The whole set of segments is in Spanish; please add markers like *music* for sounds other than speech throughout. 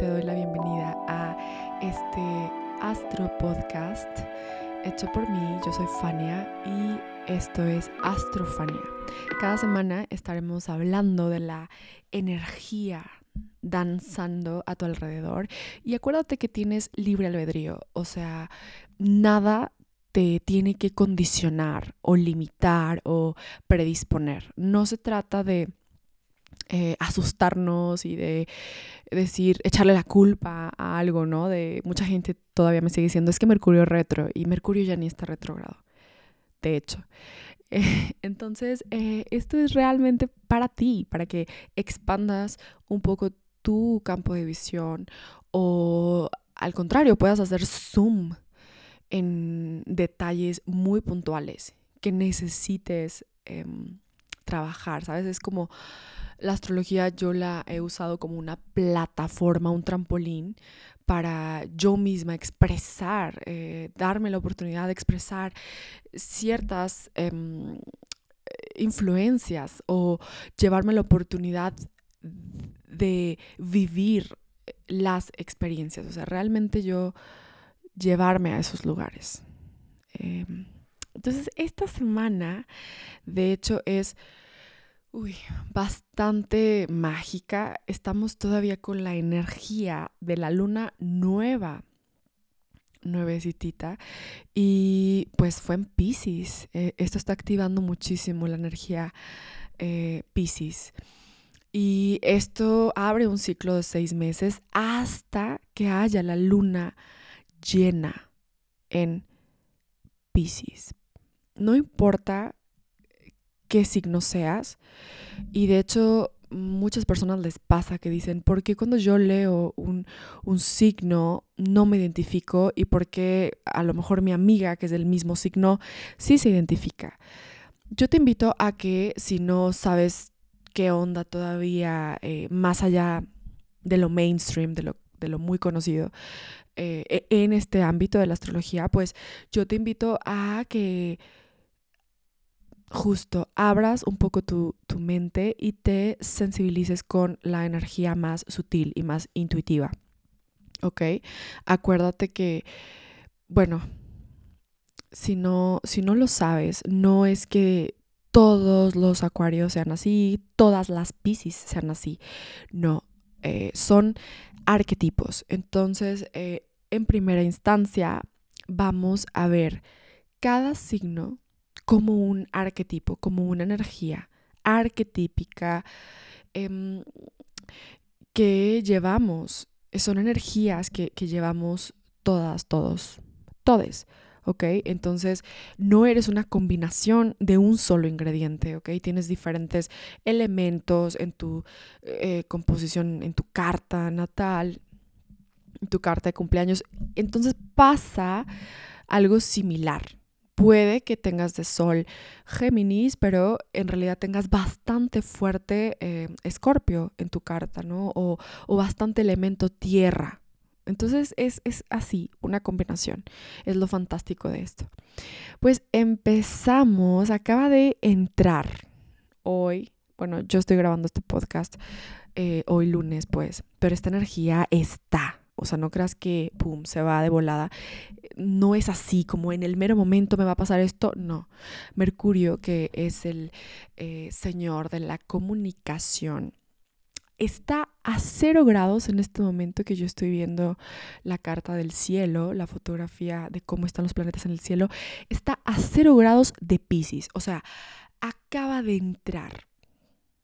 te doy la bienvenida a este Astro Podcast hecho por mí. Yo soy Fania y esto es Astrofania. Cada semana estaremos hablando de la energía danzando a tu alrededor y acuérdate que tienes libre albedrío, o sea, nada te tiene que condicionar o limitar o predisponer. No se trata de eh, asustarnos y de decir, echarle la culpa a algo, ¿no? De mucha gente todavía me sigue diciendo, es que Mercurio retro y Mercurio ya ni está retrogrado. De hecho. *laughs* entonces, eh, esto es realmente para ti, para que expandas un poco tu campo de visión o al contrario, puedas hacer zoom en detalles muy puntuales que necesites em, trabajar, ¿sabes? Es como la astrología yo la he usado como una plataforma, un trampolín para yo misma expresar, eh, darme la oportunidad de expresar ciertas em, influencias o llevarme la oportunidad de vivir las experiencias, o sea, realmente yo llevarme a esos lugares. Em, entonces, esta semana, de hecho, es Uy, bastante mágica. Estamos todavía con la energía de la luna nueva, nuevecitita. Y pues fue en Pisces. Eh, esto está activando muchísimo la energía eh, Pisces. Y esto abre un ciclo de seis meses hasta que haya la luna llena en Pisces. No importa qué signo seas. Y de hecho, muchas personas les pasa que dicen, ¿por qué cuando yo leo un, signo no me identifico y por qué a lo mejor mi amiga que es del mismo signo sí se identifica? Yo te invito a que si no sabes qué onda todavía eh, más allá de lo mainstream, de lo, de lo muy conocido eh, e, en este ámbito de la astrología, pues yo te invito a que justo abras un poco tu, mente y te sensibilices con la energía más sutil y más intuitiva. ¿Ok? Acuérdate que, bueno, si no, si no lo sabes, no es que todos los acuarios sean así, todas las piscis sean así. No, eh, son arquetipos. Entonces, eh, en primera instancia, vamos a ver cada signo como un arquetipo, como una energía arquetípica em, que llevamos. Son energías que, llevamos todas, todos, todes. ¿ok? Entonces, no eres una combinación de un solo ingrediente, ¿ok? Tienes diferentes elementos en tu eh, composición, en tu carta natal, en tu carta de cumpleaños. Entonces pasa algo similar, puede que tengas de sol Géminis, pero en realidad tengas bastante fuerte eh, Escorpio en tu carta, ¿no? O, bastante elemento tierra. Entonces es, es así, una combinación. Es lo fantástico de esto. Pues empezamos, acaba de entrar hoy, bueno, yo estoy grabando este podcast eh, hoy lunes, pues, pero esta energía está o sea, no creas que, ¡pum!, se va de volada. No es así, como en el mero momento me va a pasar esto. No. Mercurio, que es el eh, señor de la comunicación, está a cero grados en este momento que yo estoy viendo la carta del cielo, la fotografía de cómo están los planetas en el cielo, está a cero grados de Pisces. O sea, acaba de entrar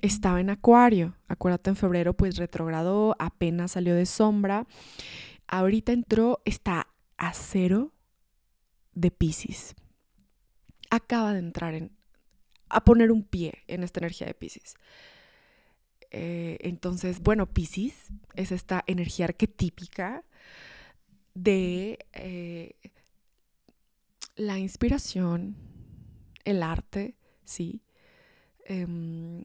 estaba en Acuario. Acuérdate, en febrero pues retrogradó, apenas salió de sombra. Ahorita entró, está a cero de Pisces. Acaba de entrar en, a poner un pie en esta energía de Pisces. Eh, entonces, bueno, Pisces es esta energía arquetípica de eh, la inspiración, el arte, sí. Em,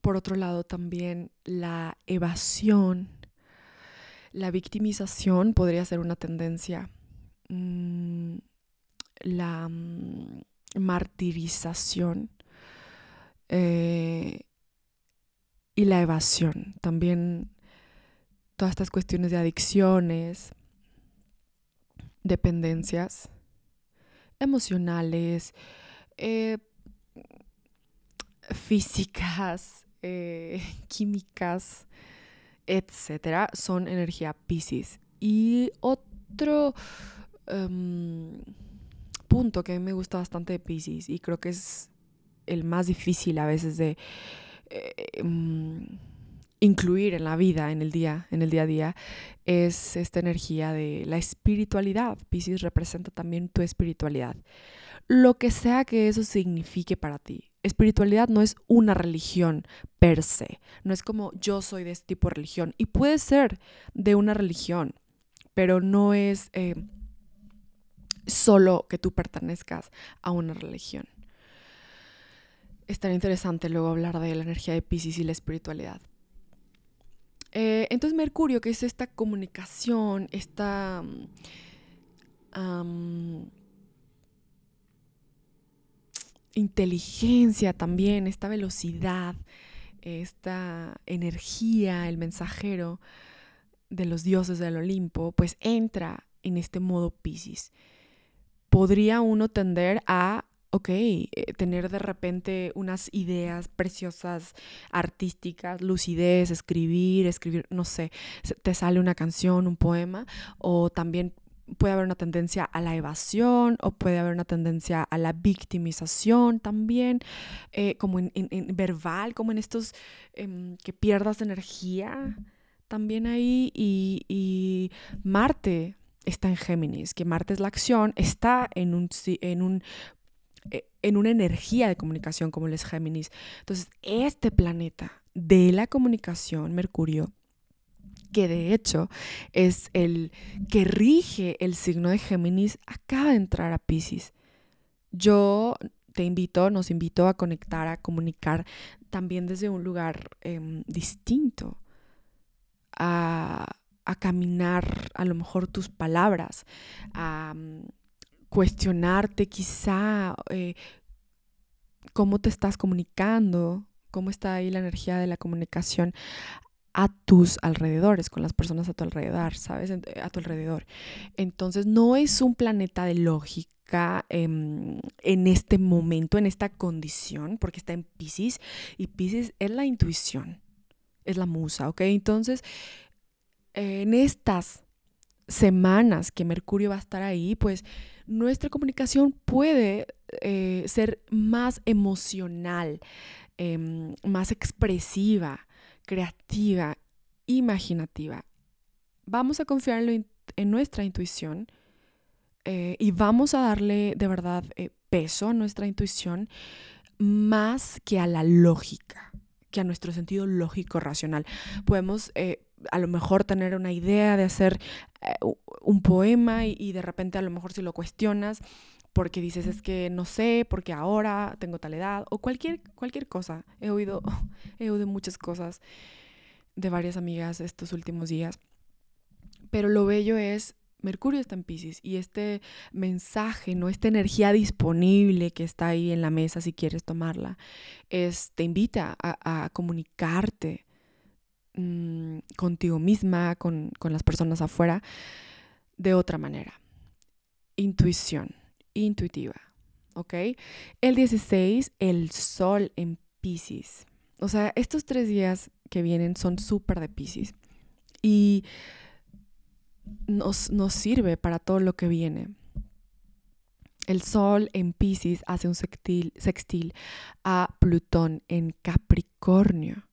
por otro lado, también la evasión, la victimización podría ser una tendencia. Mm, la mm, martirización eh, y la evasión. También todas estas cuestiones de adicciones, dependencias emocionales, eh, físicas, eh, *laughs* químicas, etcétera, son energía Pisces. Y otro em, punto que a mí me gusta bastante de Pisces y creo que es el más difícil a veces de eh, em, incluir en la vida, en el día, en el día a día, es esta energía de la espiritualidad. Pisces representa también tu espiritualidad. Lo que sea que eso signifique para ti. Espiritualidad no es una religión per se, no es como yo soy de este tipo de religión y puede ser de una religión, pero no es eh, solo que tú pertenezcas a una religión. Estaría interesante luego hablar de la energía de Pisces y la espiritualidad. Eh, entonces Mercurio, que es esta comunicación, esta inteligencia también, esta velocidad, esta energía, el mensajero de los dioses del Olimpo, pues entra en este modo Pisces. Podría uno tender a ok, eh, tener de repente unas ideas preciosas, artísticas, lucidez, escribir, escribir, no sé, te sale una canción, un poema, o también puede haber una tendencia a la evasión o puede haber una tendencia a la victimización también, eh, como en, verbal, como en estos em, que pierdas energía también ahí y, Marte está en Géminis, que Marte es la acción, está en un, en un eh, en una energía de comunicación como es Géminis. Entonces, este planeta de la comunicación, Mercurio, que de hecho es el que rige el signo de Géminis, acaba de entrar a Pisces. Yo te invito, nos invito a conectar, a comunicar también desde un lugar em, distinto, a, caminar a lo mejor tus palabras, a cuestionarte quizá eh, cómo te estás comunicando, cómo está ahí la energía de la comunicación a tus alrededores, con las personas a tu alrededor, ¿sabes? A tu alrededor. Entonces, no es un planeta de lógica em, en este momento, en esta condición, porque está en Pisces, y Pisces es la intuición, es la musa, ¿ok? Entonces, en estas semanas que Mercurio va a estar ahí, pues nuestra comunicación puede eh, ser más emocional, em, más expresiva, creativa, imaginativa. Vamos a confiar en, nuestra intuición eh, y vamos a darle de verdad eh, peso a nuestra intuición más que a la lógica, que a nuestro sentido lógico racional. Podemos a lo mejor tener una idea de hacer eh, un poema y, de repente a lo mejor si lo cuestionas porque dices es que no sé, porque ahora tengo tal edad o cualquier, cualquier cosa. He oído, *laughs* he oído muchas cosas de varias amigas estos últimos días. Pero lo bello es, Mercurio está en Pisces y este mensaje, ¿no? Esta energía disponible que está ahí en la mesa si quieres tomarla, es, te invita a, a comunicarte Mm, contigo misma, con, las personas afuera, de otra manera. Intuición, intuitiva, ¿ok? El 16, el sol en Pisces. O sea, estos tres días que vienen son súper de Pisces y nos, nos sirve para todo lo que viene. El Sol en Pisces hace un sextil, a Plutón en Capricornio.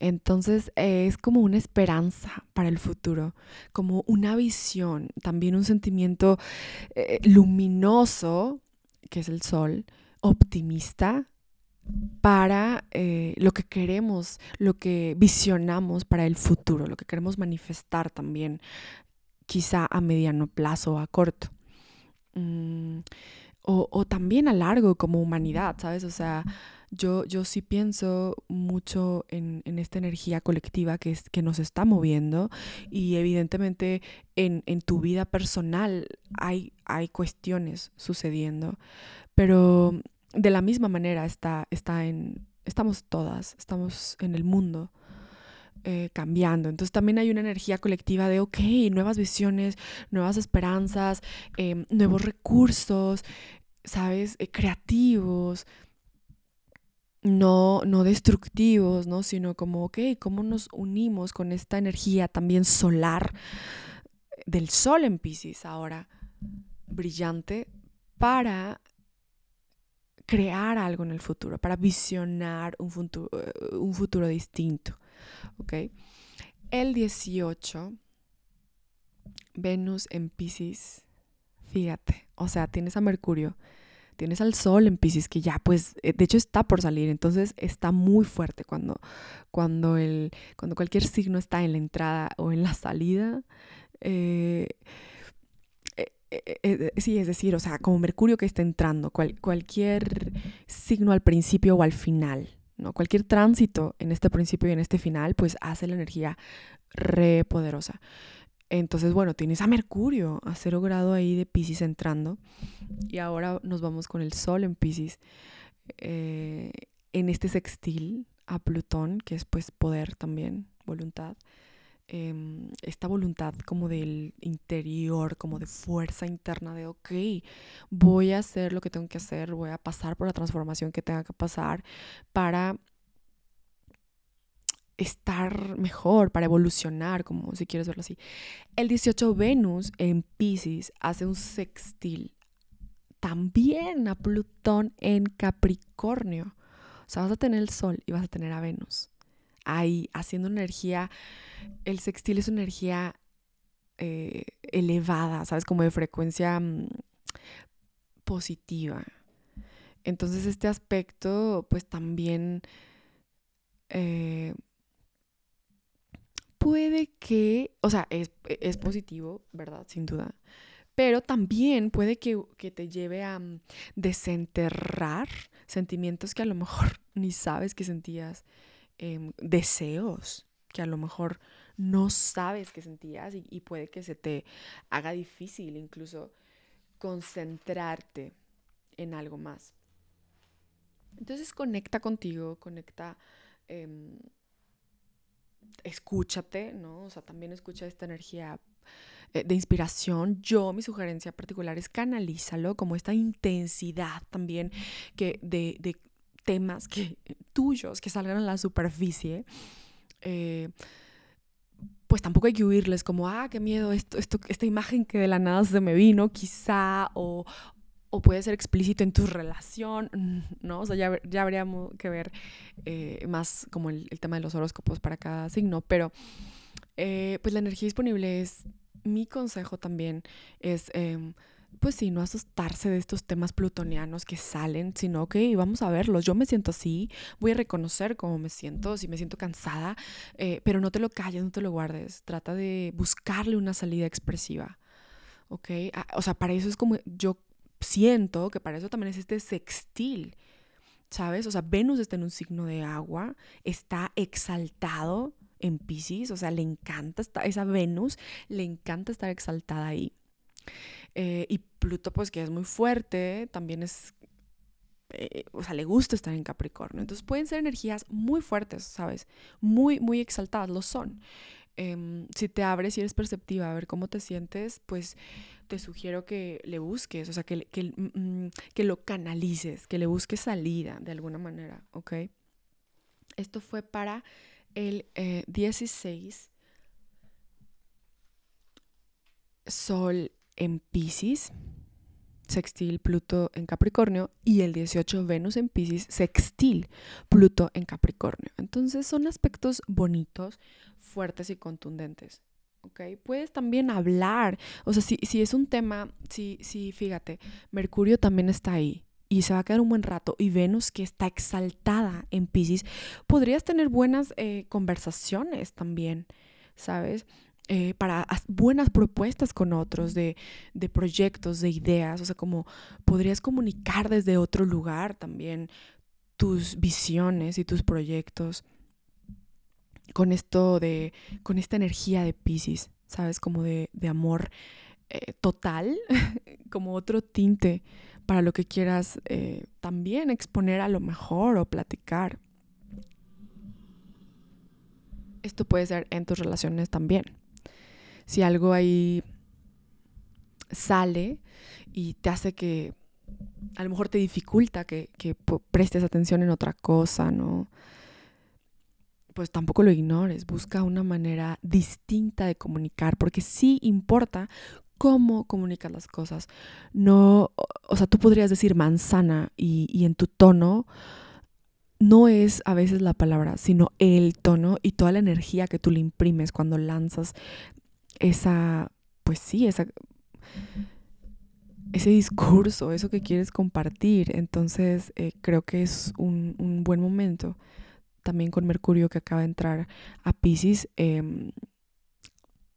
Entonces es como una esperanza para el futuro, como una visión, también un sentimiento eh, luminoso, que es el sol, optimista para eh, lo que queremos, lo que visionamos para el futuro, lo que queremos manifestar también, quizá a mediano plazo o a corto. Mm, o, o, también a largo como humanidad, ¿sabes? O sea, yo, yo sí pienso mucho en, esta energía colectiva que, es, que nos está moviendo y evidentemente en, tu vida personal hay, hay cuestiones sucediendo, pero de la misma manera está, está en, estamos todas, estamos en el mundo. eh, cambiando. Entonces también hay una energía colectiva de, ok, nuevas visiones, nuevas esperanzas, em, nuevos recursos, ¿sabes? Eh, creativos, no, no destructivos, ¿no? Sino como, ok, ¿cómo nos unimos con esta energía también solar del sol en Pisces ahora, brillante, para crear algo en el futuro, para visionar un futuro, eh, un futuro distinto. ¿Ok? El 18, Venus en Pisces, fíjate, o sea, tienes a Mercurio, tienes al Sol en Pisces, que ya pues, eh, de hecho está por salir, entonces está muy fuerte cuando, cuando, el, cuando cualquier signo está en la entrada o en la salida. Eh, sí, es decir, o sea, como Mercurio que está entrando, cualquier signo al principio o al final, ¿no? Cualquier tránsito en este principio y en este final, pues hace la energía re poderosa. Entonces, bueno, tienes a Mercurio a cero grado ahí de Pisces entrando. Y ahora nos vamos con el Sol en Pisces. Eh, en este sextil a Plutón, que es pues poder también, voluntad. Em, esta voluntad como del interior, como de fuerza interna de, ok, voy a hacer lo que tengo que hacer, voy a pasar por la transformación que tenga que pasar para estar mejor, para evolucionar, como si quieres verlo así. El 18 Venus en Pisces hace un sextil también a Plutón en Capricornio. O sea, vas a tener el Sol y vas a tener a Venus ahí haciendo energía el sextil es una energía eh, elevada, ¿sabes? Como de frecuencia mm, positiva. Entonces este aspecto pues también eh, puede que, o sea, es, es, positivo, ¿verdad? Sin duda. Pero también puede que, que te lleve a mm, desenterrar sentimientos que a lo mejor *laughs* ni sabes que sentías, em, deseos que a lo mejor no sabes qué sentías y, puede que se te haga difícil incluso concentrarte en algo más. Entonces conecta contigo, conecta, em, escúchate, ¿no? O sea, también escucha esta energía eh, de inspiración. Yo, mi sugerencia particular es canalízalo como esta intensidad también que de, de temas que, tuyos que salgan a la superficie. Eh, pues tampoco hay que huirles como, ah, qué miedo, esto, esto, esta imagen que de la nada se me vino, quizá, o, o puede ser explícito en tu relación, *laughs* ¿no? O sea, ya, ya habríamos que ver eh, más como el, tema de los horóscopos para cada signo, pero eh, pues la energía disponible es, mi consejo también es... Em, pues sí, no asustarse de estos temas plutonianos que salen, sino que vamos a verlos. Yo me siento así, voy a reconocer cómo me siento, si me siento cansada, eh, pero no te lo calles, no te lo guardes. Trata de buscarle una salida expresiva, ¿ok? O sea, para eso es como yo siento que para eso también es este sextil, ¿sabes? O sea, Venus está en un signo de agua, está exaltado en Pisces, o sea, le encanta, esa Venus le encanta estar exaltada ahí. Eh, y Pluto, pues que es muy fuerte, también es, eh, o sea, le gusta estar en Capricornio. Entonces pueden ser energías muy fuertes, ¿sabes? Muy, muy exaltadas, lo son. Em, si te abres y eres perceptiva a ver cómo te sientes, pues te sugiero que le busques, o sea, que, que, mm, mm, que lo canalices, que le busques salida de alguna manera, ¿ok? Esto fue para el 16 eh, Sol en Pisces, sextil Pluto en Capricornio, y el 18 Venus en Pisces, sextil Pluto en Capricornio. Entonces son aspectos bonitos, fuertes y contundentes. ¿Ok? Puedes también hablar, o sea, si, si es un tema, si, si fíjate, Mercurio también está ahí y se va a quedar un buen rato, y Venus que está exaltada en Pisces, podrías tener buenas eh, conversaciones también, ¿sabes? Eh, para buenas propuestas con otros de, de, proyectos, de ideas, o sea, como podrías comunicar desde otro lugar también tus visiones y tus proyectos con esto de, con esta energía de Pisces, ¿sabes? Como de, de amor eh, total, *laughs* como otro tinte para lo que quieras eh, también exponer a lo mejor o platicar. Esto puede ser en tus relaciones también. Si algo ahí sale y te hace que a lo mejor te dificulta que, que prestes atención en otra cosa, ¿no? Pues tampoco lo ignores, busca una manera distinta de comunicar, porque sí importa cómo comunicas las cosas. No, o sea, tú podrías decir manzana y, y en tu tono no es a veces la palabra, sino el tono y toda la energía que tú le imprimes cuando lanzas esa, pues sí, esa, ese discurso, eso que quieres compartir. Entonces eh, creo que es un, un, buen momento también con Mercurio que acaba de entrar a Pisces. Eh,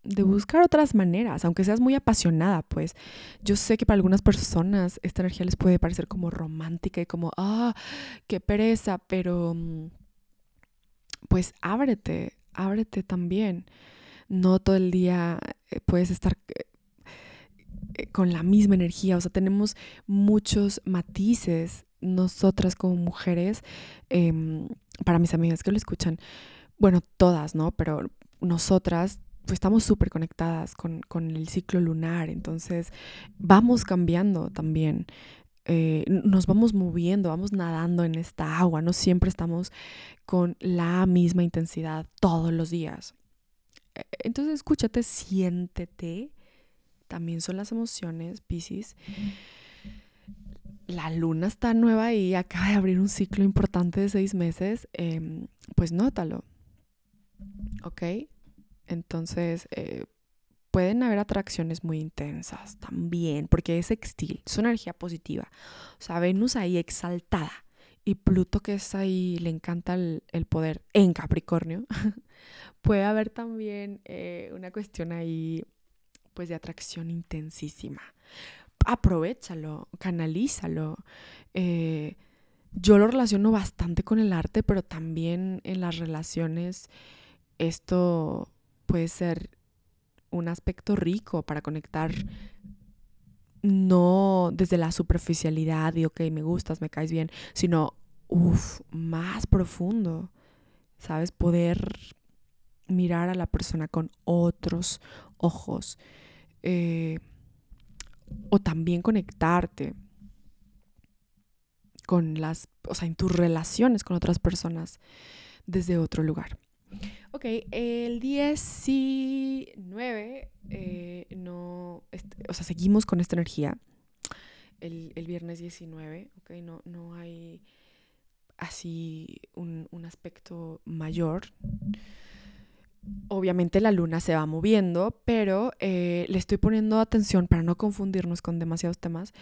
de buscar otras maneras, aunque seas muy apasionada, pues yo sé que para algunas personas esta energía les puede parecer como romántica y como, ah, qué pereza, pero mm, pues ábrete, ábrete también. No todo el día eh, puedes estar eh, eh, con la misma energía, o sea, tenemos muchos matices nosotras como mujeres, em, para mis amigas que lo escuchan, bueno, todas, ¿no? Pero nosotras pues estamos súper conectadas con, el ciclo lunar, entonces vamos cambiando también. Eh, nos vamos moviendo, vamos nadando en esta agua, no siempre estamos con la misma intensidad todos los días. E, entonces escúchate, siéntete, también son las emociones, Pisces. La luna está nueva y acaba de abrir un ciclo importante de seis meses, em, pues nótalo, ¿ok? Entonces, eh, pueden haber atracciones muy intensas también, porque es sextil, es una energía positiva. O sea, Venus ahí exaltada y Pluto que es ahí, le encanta el, poder en Capricornio. *laughs* Puede haber también eh, una cuestión ahí, pues, de atracción intensísima. Aprovechalo, canalízalo. Eh, yo lo relaciono bastante con el arte, pero también en las relaciones esto puede ser un aspecto rico para conectar no desde la superficialidad y, ok, me gustas, me caes bien, sino, más profundo, ¿sabes? Poder mirar a la persona con otros ojos. Eh, o también conectarte con las, o sea, en tus relaciones con otras personas desde otro lugar. Ok, el 19, eh, no, o sea, seguimos con esta energía. El, viernes 19, ok, no, no hay así un, aspecto mayor. Obviamente la luna se va moviendo, pero eh, le estoy poniendo atención para no confundirnos con demasiados temas.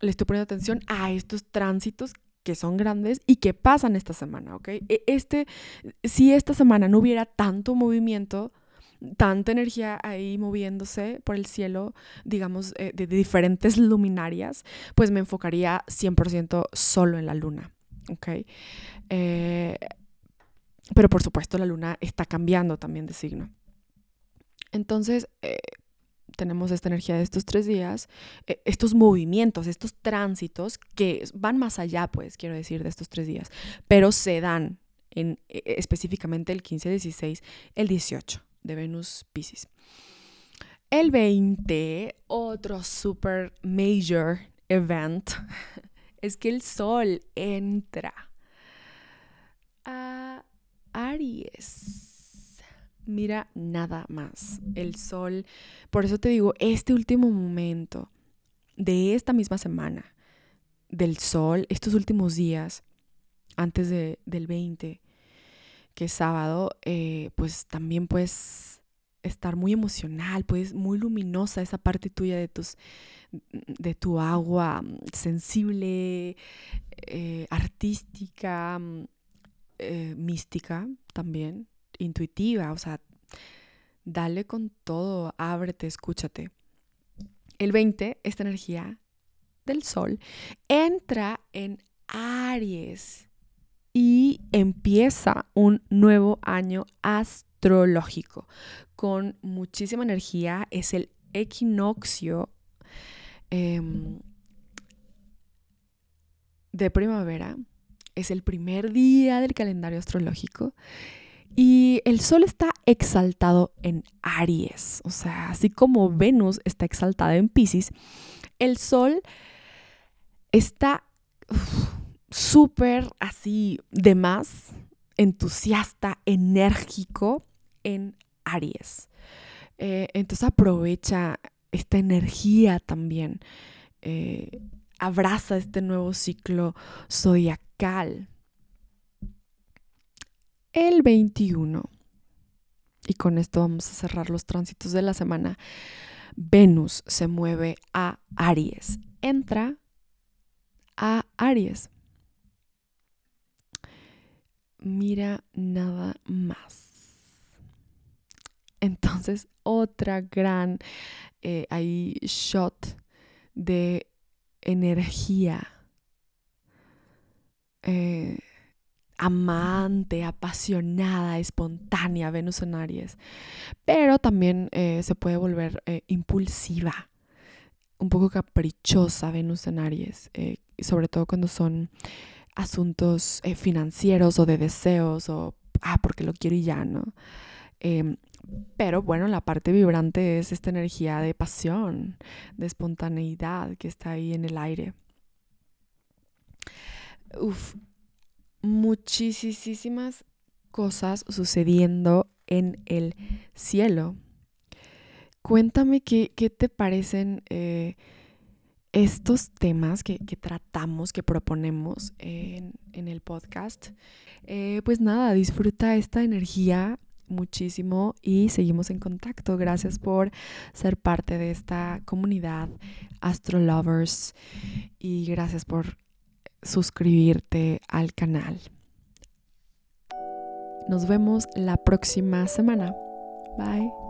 Le estoy poniendo atención a estos tránsitos que son grandes y que pasan esta semana, ¿ok? E, este, si esta semana no hubiera tanto movimiento, tanta energía ahí moviéndose por el cielo, digamos, eh, de, diferentes luminarias, pues me enfocaría 100% solo en la luna, ¿ok? Eh, pero por supuesto la luna está cambiando también de signo. Entonces, eh, tenemos esta energía de estos tres días, eh, estos movimientos, estos tránsitos que van más allá, pues, quiero decir, de estos tres días, pero se dan en, e, e, específicamente el 15, 16, el 18 de Venus Pisces. El 20, otro super major event, *laughs* es que el Sol entra Aries mira nada más. El sol, por eso te digo, este último momento de esta misma semana, del sol, estos últimos días, antes de, del 20, que es sábado, eh, pues también puedes estar muy emocional, pues muy luminosa esa parte tuya de tus de tu agua mm, sensible, eh, artística, mm, eh, mística también intuitiva, o sea, dale con todo, ábrete, escúchate. El 20, esta energía del sol, entra en Aries y empieza un nuevo año astrológico con muchísima energía. Es el equinoccio em, de primavera. Es el primer día del calendario astrológico Y el Sol está exaltado en Aries, o sea, así como Venus está exaltada en Pisces, el Sol está súper así de más, entusiasta, enérgico en Aries. Eh, entonces aprovecha esta energía también. Eh, abraza este nuevo ciclo zodiacal. El 21. Y con esto vamos a cerrar los tránsitos de la semana. Venus se mueve a Aries. Entra a Aries. Mira nada más. Entonces, otra gran eh, shot de energía. Eh, amante, apasionada, espontánea, Venus en Aries. Pero también eh, se puede volver eh, impulsiva, un poco caprichosa Venus en Aries, sobre todo cuando son asuntos financieros o de deseos o, ah, porque lo quiero y ya, ¿no? Pero bueno, la parte vibrante es esta energía de pasión, de espontaneidad que está ahí en el aire. Uf, muchísimas cosas sucediendo en el cielo. Cuéntame qué, te parecen eh, estos temas que, tratamos, que proponemos en, el podcast. Eh, pues nada, disfruta esta energía muchísimo y seguimos en contacto. Gracias por ser parte de esta comunidad Astro Lovers y gracias por suscribirte al canal. Nos vemos la próxima semana. Bye.